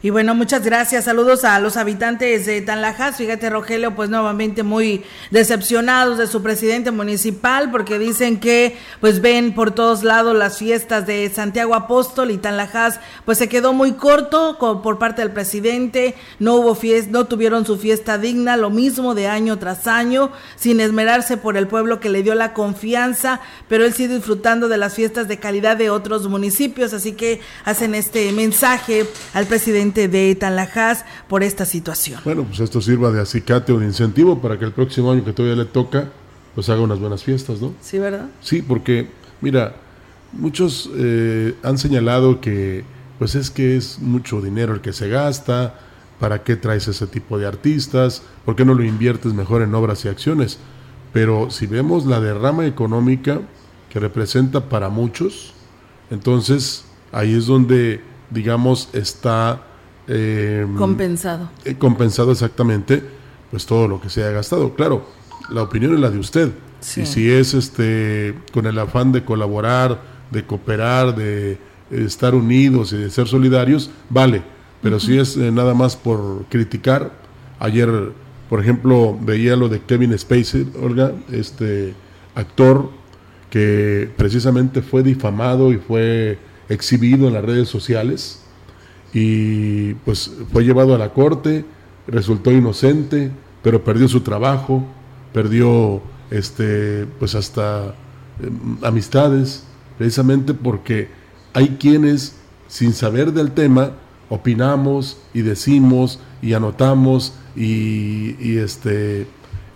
Y bueno, muchas gracias. Saludos a los habitantes de Tanlajas. Fíjate, Rogelio, pues nuevamente muy decepcionados de su presidente municipal porque dicen que pues ven por todos lados las fiestas de Santiago Apóstol y Tanlajas pues se quedó muy corto por parte del presidente. No hubo fiesta, no tuvieron su fiesta digna, lo mismo de año tras año, sin esmerarse por el pueblo que le dio la confianza, pero él sigue disfrutando de las fiestas de calidad de otros municipios. Así que hacen este mensaje al presidente de Tanlajas por esta situación. Bueno, pues esto sirva de acicate o de incentivo para que el próximo año que todavía le toca, pues haga unas buenas fiestas, ¿no? Sí, ¿verdad? Sí, porque, mira, muchos eh, han señalado que, pues es que es mucho dinero el que se gasta, ¿para qué traes ese tipo de artistas? ¿Por qué no lo inviertes mejor en obras y acciones? Pero si vemos la derrama económica que representa para muchos, entonces ahí es donde, digamos, está Em, compensado. Eh, compensado exactamente, pues todo lo que se haya gastado. Claro, la opinión es la de usted. Y si es este con el afán de colaborar, de cooperar, de estar unidos y de ser solidarios, vale. Pero si es eh, nada más por criticar, ayer, por ejemplo, veía lo de Kevin Spacey, Olga, este actor que precisamente fue difamado y fue exhibido en las redes sociales y pues fue llevado a la corte, resultó inocente, pero perdió su trabajo, perdió este, pues hasta em, amistades, precisamente porque hay quienes, sin saber del tema, opinamos y decimos y anotamos y, este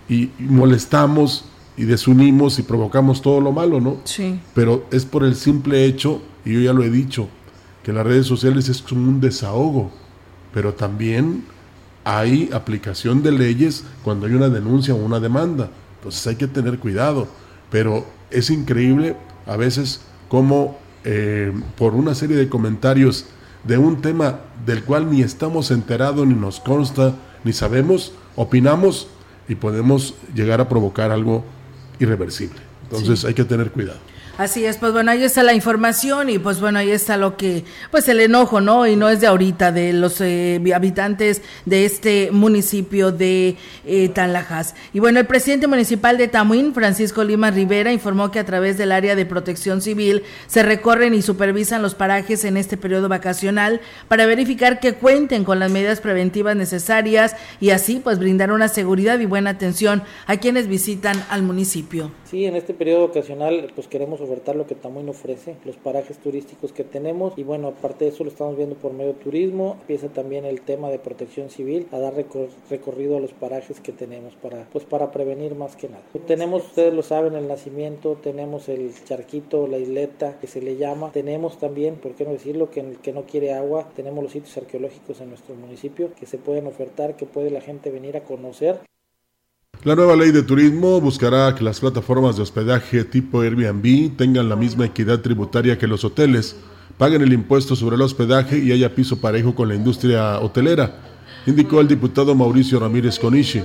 y molestamos y desunimos y provocamos todo lo malo, ¿no? Sí. Pero es por el simple hecho, y yo ya lo he dicho, que las redes sociales es como un desahogo, pero también hay aplicación de leyes cuando hay una denuncia o una demanda. Entonces hay que tener cuidado. Pero es increíble a veces cómo eh, por una serie de comentarios de un tema del cual ni estamos enterados, ni nos consta, ni sabemos, opinamos y podemos llegar a provocar algo irreversible. Entonces hay que tener cuidado. Así es, pues bueno, ahí está la información y pues bueno, ahí está lo que, pues el enojo, ¿no? Y no es de ahorita, de los eh, habitantes de este municipio de eh. Y bueno, el presidente municipal de Tamuín, Francisco Lima Rivera, informó que a través del área de protección civil se recorren y supervisan los parajes en este periodo vacacional para verificar que cuenten con las medidas preventivas necesarias y así pues brindar una seguridad y buena atención a quienes visitan al municipio. Sí, en este periodo ocasional pues queremos ofertar lo que Tamuín ofrece, los parajes turísticos que tenemos. Y bueno, aparte de eso lo estamos viendo por medio de turismo, empieza también el tema de protección civil a dar recorrido a los parajes que tenemos para pues para prevenir más que nada. Tenemos, ustedes lo saben, el nacimiento, tenemos el charquito, la isleta que se le llama, tenemos también, por qué no decirlo, que, que no quiere agua, tenemos los sitios arqueológicos en nuestro municipio que se pueden ofertar, que puede la gente venir a conocer la nueva ley de turismo buscará que las plataformas de hospedaje tipo Airbnb tengan la misma equidad tributaria que los hoteles, paguen el impuesto sobre el hospedaje y haya piso parejo con la industria hotelera, indicó el diputado Mauricio Ramírez Conishi.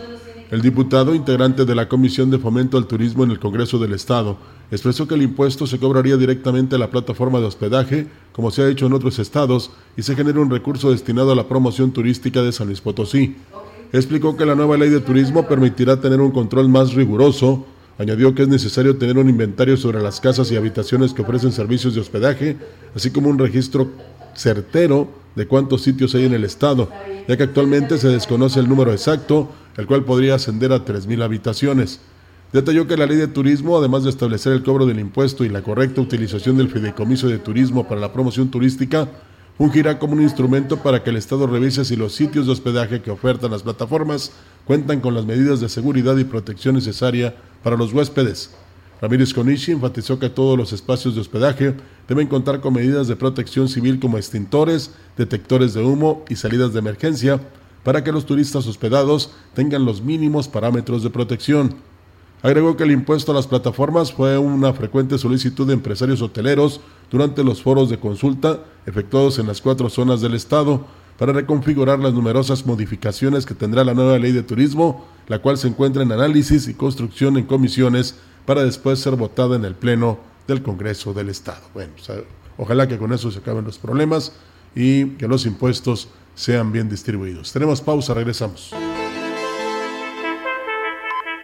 El diputado, integrante de la Comisión de Fomento al Turismo en el Congreso del Estado, expresó que el impuesto se cobraría directamente a la plataforma de hospedaje, como se ha hecho en otros estados, y se genera un recurso destinado a la promoción turística de San Luis Potosí explicó que la nueva ley de turismo permitirá tener un control más riguroso. Añadió que es necesario tener un inventario sobre las casas y habitaciones que ofrecen servicios de hospedaje, así como un registro certero de cuántos sitios hay en el estado, ya que actualmente se desconoce el número exacto, el cual podría ascender a 3.000 habitaciones. Detalló que la ley de turismo, además de establecer el cobro del impuesto y la correcta utilización del fideicomiso de turismo para la promoción turística, fungirá como un instrumento para que el Estado revise si los sitios de hospedaje que ofertan las plataformas cuentan con las medidas de seguridad y protección necesaria para los huéspedes. Ramírez Conichi enfatizó que todos los espacios de hospedaje deben contar con medidas de protección civil como extintores, detectores de humo y salidas de emergencia para que los turistas hospedados tengan los mínimos parámetros de protección. Agregó que el impuesto a las plataformas fue una frecuente solicitud de empresarios hoteleros durante los foros de consulta efectuados en las cuatro zonas del Estado para reconfigurar las numerosas modificaciones que tendrá la nueva ley de turismo, la cual se encuentra en análisis y construcción en comisiones para después ser votada en el Pleno del Congreso del Estado. Bueno, ojalá que con eso se acaben los problemas y que los impuestos sean bien distribuidos. Tenemos pausa, regresamos.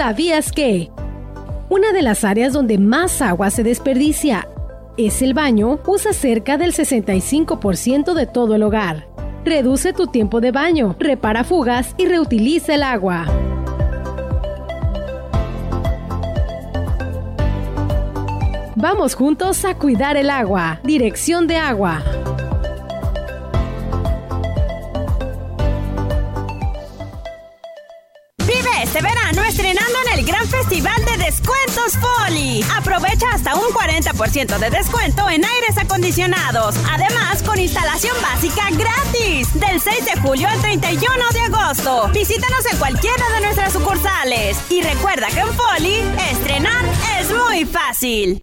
¿Sabías que? Una de las áreas donde más agua se desperdicia es el baño, usa cerca del 65% de todo el hogar. Reduce tu tiempo de baño, repara fugas y reutiliza el agua. Vamos juntos a cuidar el agua. Dirección de agua. Descuentos Foli. Aprovecha hasta un 40% de descuento en aires acondicionados. Además, con instalación básica gratis. Del 6 de julio al 31 de agosto. Visítanos en cualquiera de nuestras sucursales. Y recuerda que en Foli, estrenar es muy fácil.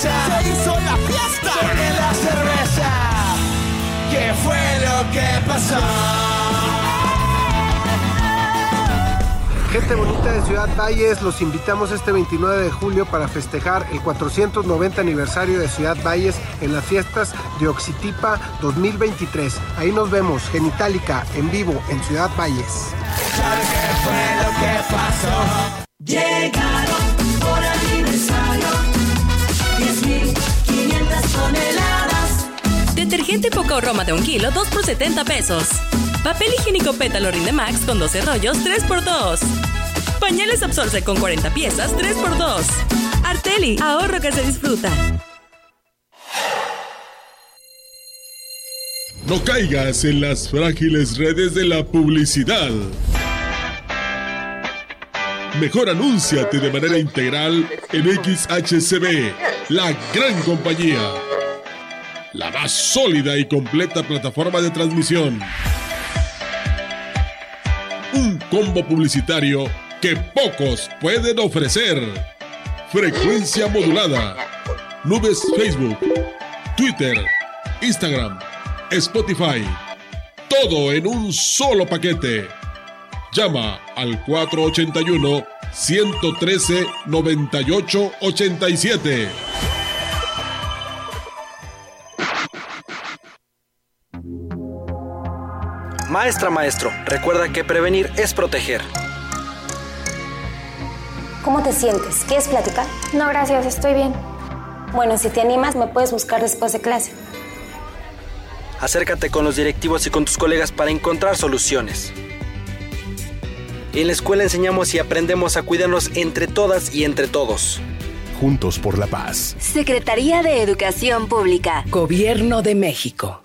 Se hizo la fiesta. También la cerveza. ¿Qué fue lo que pasó? Gente bonita de Ciudad Valles, los invitamos este 29 de julio para festejar el 490 aniversario de Ciudad Valles en las fiestas de Oxitipa 2023. Ahí nos vemos, Genitalica, en vivo en Ciudad Valles. ¿Qué fue lo que pasó? Llegaron Detergente Poco Roma de un kilo, 2 por 70 pesos. Papel higiénico pétalo Rinde Max con 12 rollos, 3 por 2. Pañales Absorce con 40 piezas, 3 por 2. Arteli, ahorro que se disfruta. No caigas en las frágiles redes de la publicidad. Mejor anúnciate de manera integral en XHCB, la gran compañía. La más sólida y completa plataforma de transmisión. Un combo publicitario que pocos pueden ofrecer. Frecuencia modulada. Nubes Facebook, Twitter, Instagram, Spotify. Todo en un solo paquete. Llama al 481 113 9887. Maestra, maestro, recuerda que prevenir es proteger. ¿Cómo te sientes? ¿Quieres platicar? No, gracias, estoy bien. Bueno, si te animas, me puedes buscar después de clase. Acércate con los directivos y con tus colegas para encontrar soluciones. En la escuela enseñamos y aprendemos a cuidarnos entre todas y entre todos. Juntos por la paz. Secretaría de Educación Pública. Gobierno de México.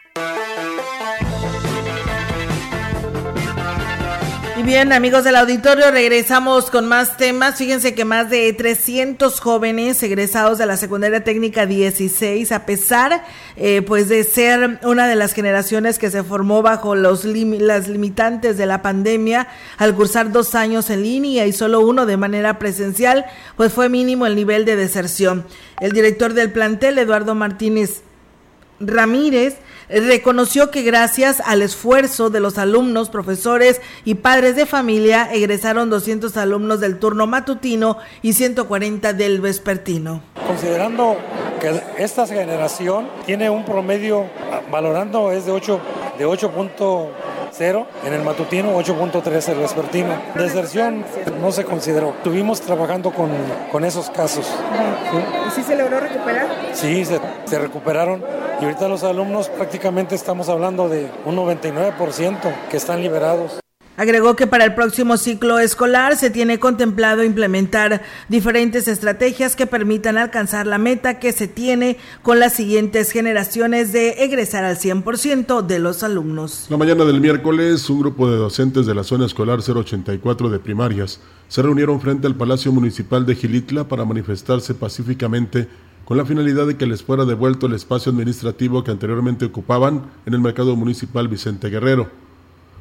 Bien, amigos del auditorio, regresamos con más temas. Fíjense que más de 300 jóvenes egresados de la secundaria técnica 16, a pesar eh, pues de ser una de las generaciones que se formó bajo los las limitantes de la pandemia, al cursar dos años en línea y solo uno de manera presencial, pues fue mínimo el nivel de deserción. El director del plantel, Eduardo Martínez Ramírez, reconoció que gracias al esfuerzo de los alumnos, profesores y padres de familia, egresaron 200 alumnos del turno matutino y 140 del vespertino. Considerando que esta generación tiene un promedio, valorando es de 8, de 8.0 en el matutino, 8.3 el vespertino. Deserción no se consideró. Estuvimos trabajando con, con esos casos. ¿Y sí se logró recuperar? Sí, se, se recuperaron y ahorita los alumnos prácticamente estamos hablando de un 99% que están liberados. Agregó que para el próximo ciclo escolar se tiene contemplado implementar diferentes estrategias que permitan alcanzar la meta que se tiene con las siguientes generaciones de egresar al 100% de los alumnos. La mañana del miércoles, un grupo de docentes de la zona escolar 084 de primarias se reunieron frente al Palacio Municipal de Gilitla para manifestarse pacíficamente con la finalidad de que les fuera devuelto el espacio administrativo que anteriormente ocupaban en el mercado municipal Vicente Guerrero.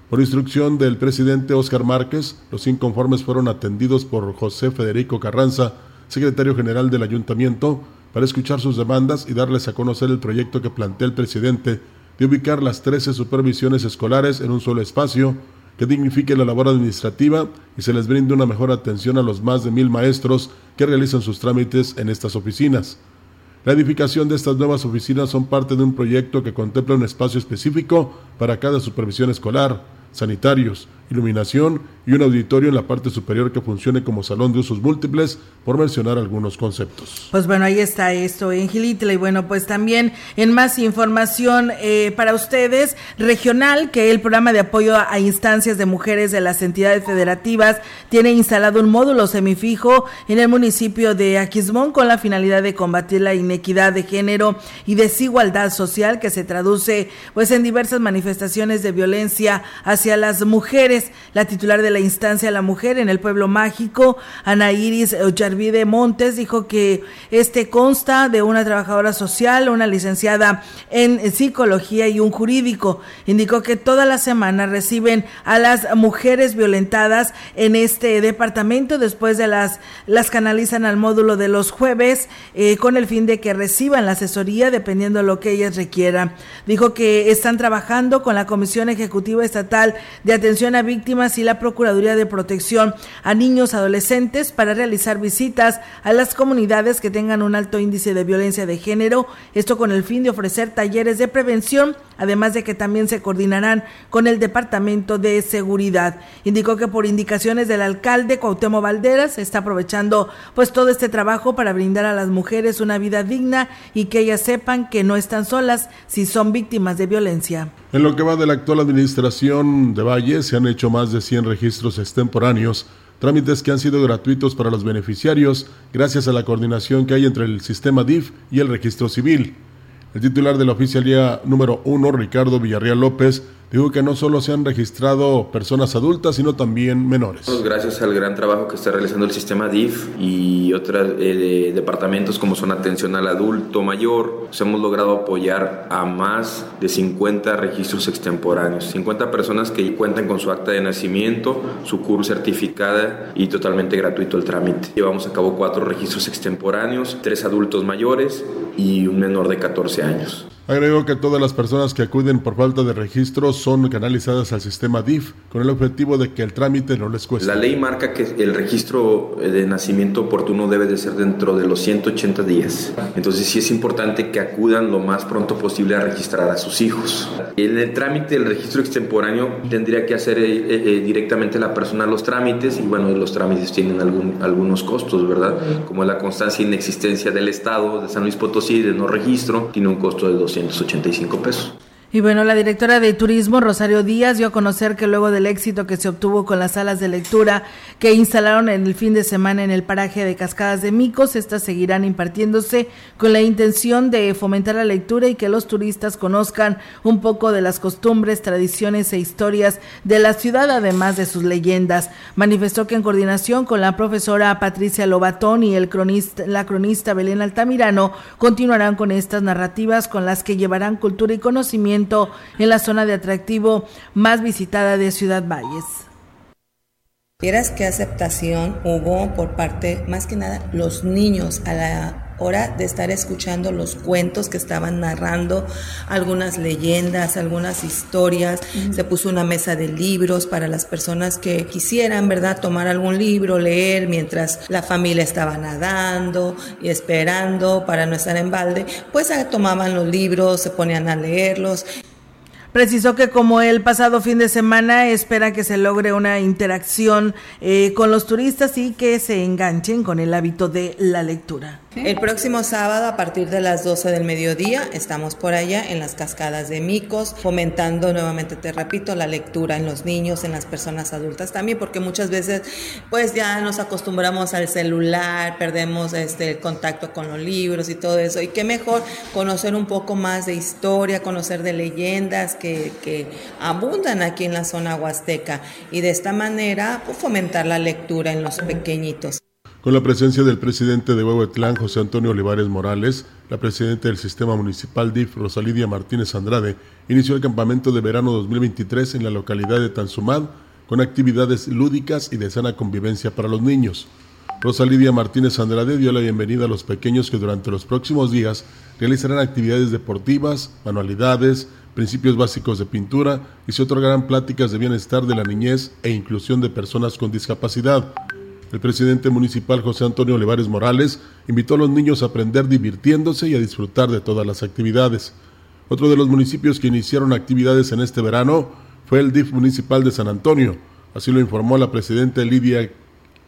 Por instrucción del presidente Óscar Márquez, los inconformes fueron atendidos por José Federico Carranza, secretario general del ayuntamiento, para escuchar sus demandas y darles a conocer el proyecto que plantea el presidente de ubicar las 13 supervisiones escolares en un solo espacio que dignifique la labor administrativa y se les brinde una mejor atención a los más de mil maestros que realizan sus trámites en estas oficinas. La edificación de estas nuevas oficinas son parte de un proyecto que contempla un espacio específico para cada supervisión escolar, sanitarios, iluminación y un auditorio en la parte superior que funcione como salón de usos múltiples, por mencionar algunos conceptos. Pues bueno, ahí está esto en y bueno, pues también en más información eh, para ustedes, regional, que el programa de apoyo a instancias de mujeres de las entidades federativas tiene instalado un módulo semifijo en el municipio de Aquismón con la finalidad de combatir la inequidad de género y desigualdad social que se traduce pues en diversas manifestaciones de violencia hacia las mujeres la titular de la instancia La Mujer en el Pueblo Mágico, Ana Iris Ocharvide Montes, dijo que este consta de una trabajadora social, una licenciada en psicología y un jurídico. Indicó que toda la semana reciben a las mujeres violentadas en este departamento, después de las, las canalizan al módulo de los jueves eh, con el fin de que reciban la asesoría dependiendo de lo que ellas requieran. Dijo que están trabajando con la Comisión Ejecutiva Estatal de Atención a Víctimas y la Procuraduría de Protección a Niños Adolescentes para realizar visitas a las comunidades que tengan un alto índice de violencia de género, esto con el fin de ofrecer talleres de prevención, además de que también se coordinarán con el Departamento de Seguridad. Indicó que por indicaciones del alcalde Cuauhtémoc Valderas está aprovechando pues todo este trabajo para brindar a las mujeres una vida digna y que ellas sepan que no están solas si son víctimas de violencia. En lo que va de la actual administración de Valle, se han hecho más de 100 registros extemporáneos, trámites que han sido gratuitos para los beneficiarios gracias a la coordinación que hay entre el sistema DIF y el registro civil. El titular de la oficialía número 1, Ricardo Villarreal López, Digo que no solo se han registrado personas adultas, sino también menores. Gracias al gran trabajo que está realizando el sistema DIF y otros eh, departamentos como son atención al adulto mayor, pues hemos logrado apoyar a más de 50 registros extemporáneos, 50 personas que cuentan con su acta de nacimiento, su CUR certificada y totalmente gratuito el trámite. Llevamos a cabo cuatro registros extemporáneos, tres adultos mayores y un menor de 14 años. Agregó que todas las personas que acuden por falta de registro son canalizadas al sistema DIF con el objetivo de que el trámite no les cueste. La ley marca que el registro de nacimiento oportuno debe de ser dentro de los 180 días. Entonces sí es importante que acudan lo más pronto posible a registrar a sus hijos. En el trámite del registro extemporáneo tendría que hacer eh, eh, directamente la persona los trámites y bueno, los trámites tienen algún, algunos costos, ¿verdad? Como la constancia e inexistencia del Estado de San Luis Potosí de no registro, tiene un costo de 200 285 pesos. Y bueno, la directora de Turismo, Rosario Díaz, dio a conocer que luego del éxito que se obtuvo con las salas de lectura que instalaron en el fin de semana en el paraje de Cascadas de Micos, estas seguirán impartiéndose con la intención de fomentar la lectura y que los turistas conozcan un poco de las costumbres, tradiciones e historias de la ciudad, además de sus leyendas. Manifestó que en coordinación con la profesora Patricia Lobatón y el cronista, la cronista Belén Altamirano, continuarán con estas narrativas con las que llevarán cultura y conocimiento en la zona de atractivo más visitada de Ciudad Valles. Vieras qué aceptación hubo por parte, más que nada, los niños a la hora de estar escuchando los cuentos que estaban narrando, algunas leyendas, algunas historias. Se puso una mesa de libros para las personas que quisieran, ¿verdad?, tomar algún libro, leer mientras la familia estaba nadando y esperando para no estar en balde. Pues tomaban los libros, se ponían a leerlos. Precisó que como el pasado fin de semana espera que se logre una interacción eh, con los turistas y que se enganchen con el hábito de la lectura. El próximo sábado a partir de las 12 del mediodía estamos por allá en las cascadas de Micos, fomentando nuevamente, te repito, la lectura en los niños, en las personas adultas también, porque muchas veces pues ya nos acostumbramos al celular, perdemos este, contacto con los libros y todo eso. Y qué mejor conocer un poco más de historia, conocer de leyendas que, que abundan aquí en la zona huasteca y de esta manera pues, fomentar la lectura en los pequeñitos. Con la presencia del presidente de Huehuetlán, José Antonio Olivares Morales, la presidenta del sistema municipal DIF, Rosalidia Martínez Andrade, inició el campamento de verano 2023 en la localidad de Tanzumad con actividades lúdicas y de sana convivencia para los niños. Rosalidia Martínez Andrade dio la bienvenida a los pequeños que durante los próximos días realizarán actividades deportivas, manualidades, principios básicos de pintura y se otorgarán pláticas de bienestar de la niñez e inclusión de personas con discapacidad. El presidente municipal José Antonio Olivares Morales invitó a los niños a aprender divirtiéndose y a disfrutar de todas las actividades. Otro de los municipios que iniciaron actividades en este verano fue el DIF municipal de San Antonio. Así lo informó la presidenta Lidia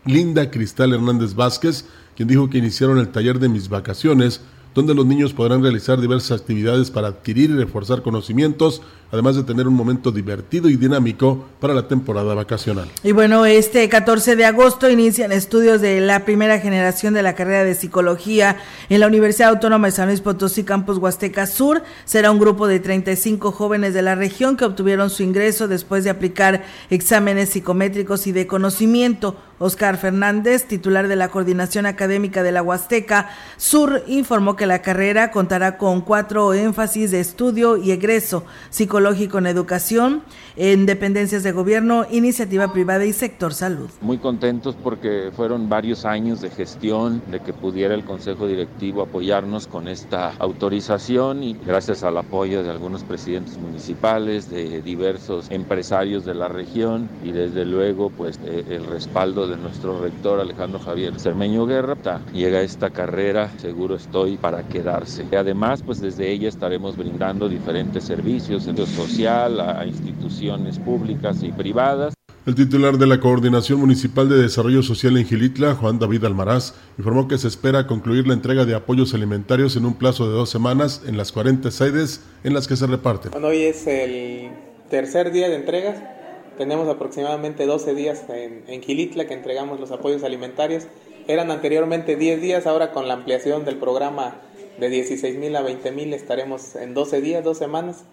Linda Cristal Hernández Vázquez, quien dijo que iniciaron el taller de mis vacaciones donde los niños podrán realizar diversas actividades para adquirir y reforzar conocimientos, además de tener un momento divertido y dinámico para la temporada vacacional. Y bueno, este 14 de agosto inician estudios de la primera generación de la carrera de psicología en la Universidad Autónoma de San Luis Potosí, Campus Huasteca Sur. Será un grupo de 35 jóvenes de la región que obtuvieron su ingreso después de aplicar exámenes psicométricos y de conocimiento. Oscar Fernández, titular de la Coordinación Académica de la Huasteca Sur, informó que la carrera contará con cuatro énfasis de estudio y egreso psicológico en educación, en dependencias de gobierno, iniciativa privada y sector salud. Muy contentos porque fueron varios años de gestión, de que pudiera el Consejo Directivo apoyarnos con esta autorización y gracias al apoyo de algunos presidentes municipales, de diversos empresarios de la región y desde luego pues el respaldo de de nuestro rector Alejandro Javier Cermeño Guerra. Llega esta carrera, seguro estoy, para quedarse. Además, pues desde ella estaremos brindando diferentes servicios, centro social, a instituciones públicas y privadas. El titular de la Coordinación Municipal de Desarrollo Social en Gilitla, Juan David Almaraz, informó que se espera concluir la entrega de apoyos alimentarios en un plazo de dos semanas en las 40 sedes en las que se reparten. Bueno, hoy es el tercer día de entregas tenemos aproximadamente 12 días en, en Gilitla que entregamos los apoyos alimentarios. Eran anteriormente 10 días, ahora con la ampliación del programa de 16 mil a 20 mil estaremos en 12 días, dos semanas,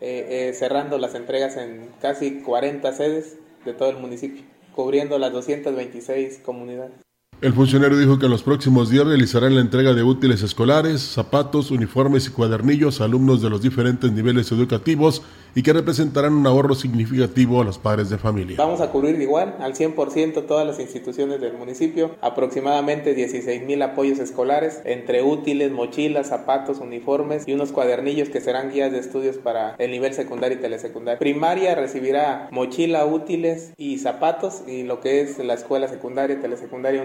eh, eh, cerrando las entregas en casi 40 sedes de todo el municipio, cubriendo las 226 comunidades. El funcionario dijo que en los próximos días realizarán la entrega de útiles escolares, zapatos, uniformes y cuadernillos a alumnos de los diferentes niveles educativos y que representarán un ahorro significativo a los padres de familia. Vamos a cubrir igual al 100% todas las instituciones del municipio, aproximadamente 16 mil apoyos escolares entre útiles, mochilas, zapatos, uniformes y unos cuadernillos que serán guías de estudios para el nivel secundario y telesecundario. Primaria recibirá mochila, útiles y zapatos y lo que es la escuela secundaria, telesecundaria,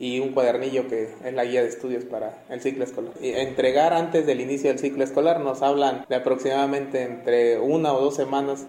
y un cuadernillo que es la guía de estudios para el ciclo escolar. Y entregar antes del inicio del ciclo escolar nos hablan de aproximadamente entre una o dos semanas.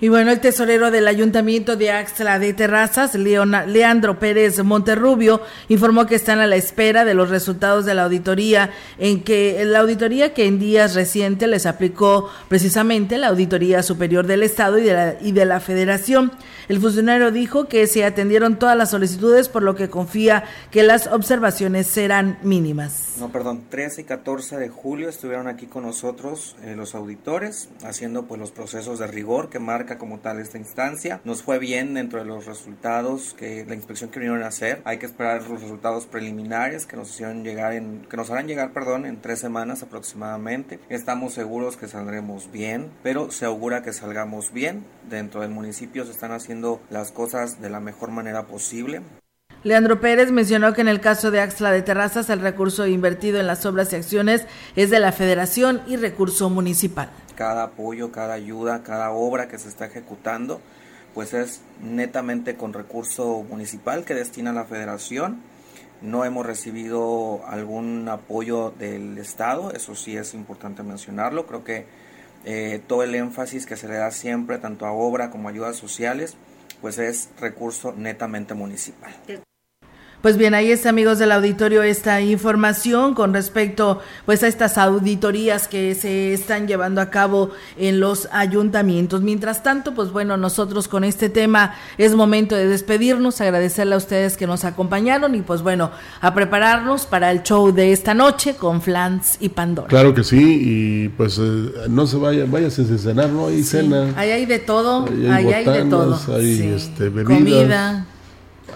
Y bueno, el tesorero del Ayuntamiento de Axla de Terrazas, Leandro Pérez Monterrubio, informó que están a la espera de los resultados de la auditoría, en que la auditoría que en días recientes les aplicó precisamente la Auditoría Superior del Estado y de la, y de la Federación. El funcionario dijo que se atendieron todas las solicitudes, por lo que confía que las observaciones serán mínimas. No, perdón, 13 y 14 de julio estuvieron aquí con nosotros eh, los auditores, haciendo pues los procesos de rigor que marca como tal esta instancia. Nos fue bien dentro de los resultados que la inspección que vinieron a hacer. Hay que esperar los resultados preliminares que nos hicieron llegar en, que nos harán llegar, perdón, en tres semanas aproximadamente. Estamos seguros que saldremos bien, pero se augura que salgamos bien. Dentro del municipio se están haciendo las cosas de la mejor manera posible. Leandro Pérez mencionó que en el caso de Axla de Terrazas el recurso invertido en las obras y acciones es de la federación y recurso municipal. Cada apoyo, cada ayuda, cada obra que se está ejecutando, pues es netamente con recurso municipal que destina la federación. No hemos recibido algún apoyo del Estado, eso sí es importante mencionarlo. Creo que eh, todo el énfasis que se le da siempre, tanto a obra como a ayudas sociales, pues es recurso netamente municipal. Pues bien, ahí está, amigos del auditorio, esta información con respecto pues a estas auditorías que se están llevando a cabo en los ayuntamientos. Mientras tanto, pues bueno, nosotros con este tema es momento de despedirnos, agradecerle a ustedes que nos acompañaron y pues bueno, a prepararnos para el show de esta noche con Flans y Pandora. Claro que sí, y pues eh, no se vaya, váyase a cenar, ¿no? Hay cena. Ahí hay de todo, ahí hay, de todo. Hay este, bebidas. Comida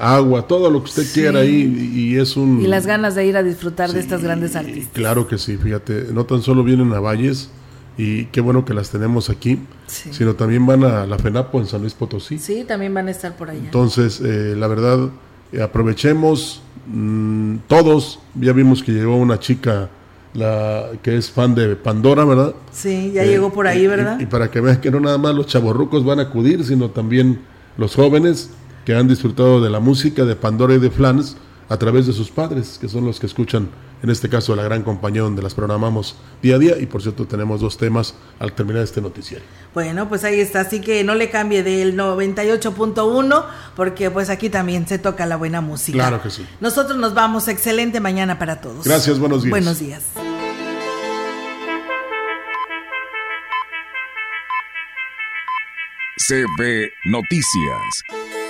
agua, todo lo que usted quiera y, y, es un... Y las ganas de ir a disfrutar de estas grandes artistas. Claro que sí, fíjate, no tan solo vienen a Valles y qué bueno que las tenemos aquí, sino también van a la FENAPO en San Luis Potosí. Sí, también van a estar por allá. Entonces, eh, la verdad, eh, aprovechemos mm, todos, ya vimos que llegó una chica la que es fan de Pandora, ¿verdad? Sí, ya llegó por ahí, ¿verdad? Y, para que veas que no nada más los chavorrucos van a acudir, sino también los jóvenes que han disfrutado de la música de Pandora y de Flans a través de sus padres, que son los que escuchan, en este caso, la gran compañía donde las programamos día a día. Y por cierto, tenemos dos temas al terminar este noticiario. Bueno, pues ahí está, así que no le cambie del 98.1, porque pues aquí también se toca la buena música. Claro que sí. Nosotros nos vamos, excelente mañana para todos. Gracias, buenos días. Buenos días. CB Noticias,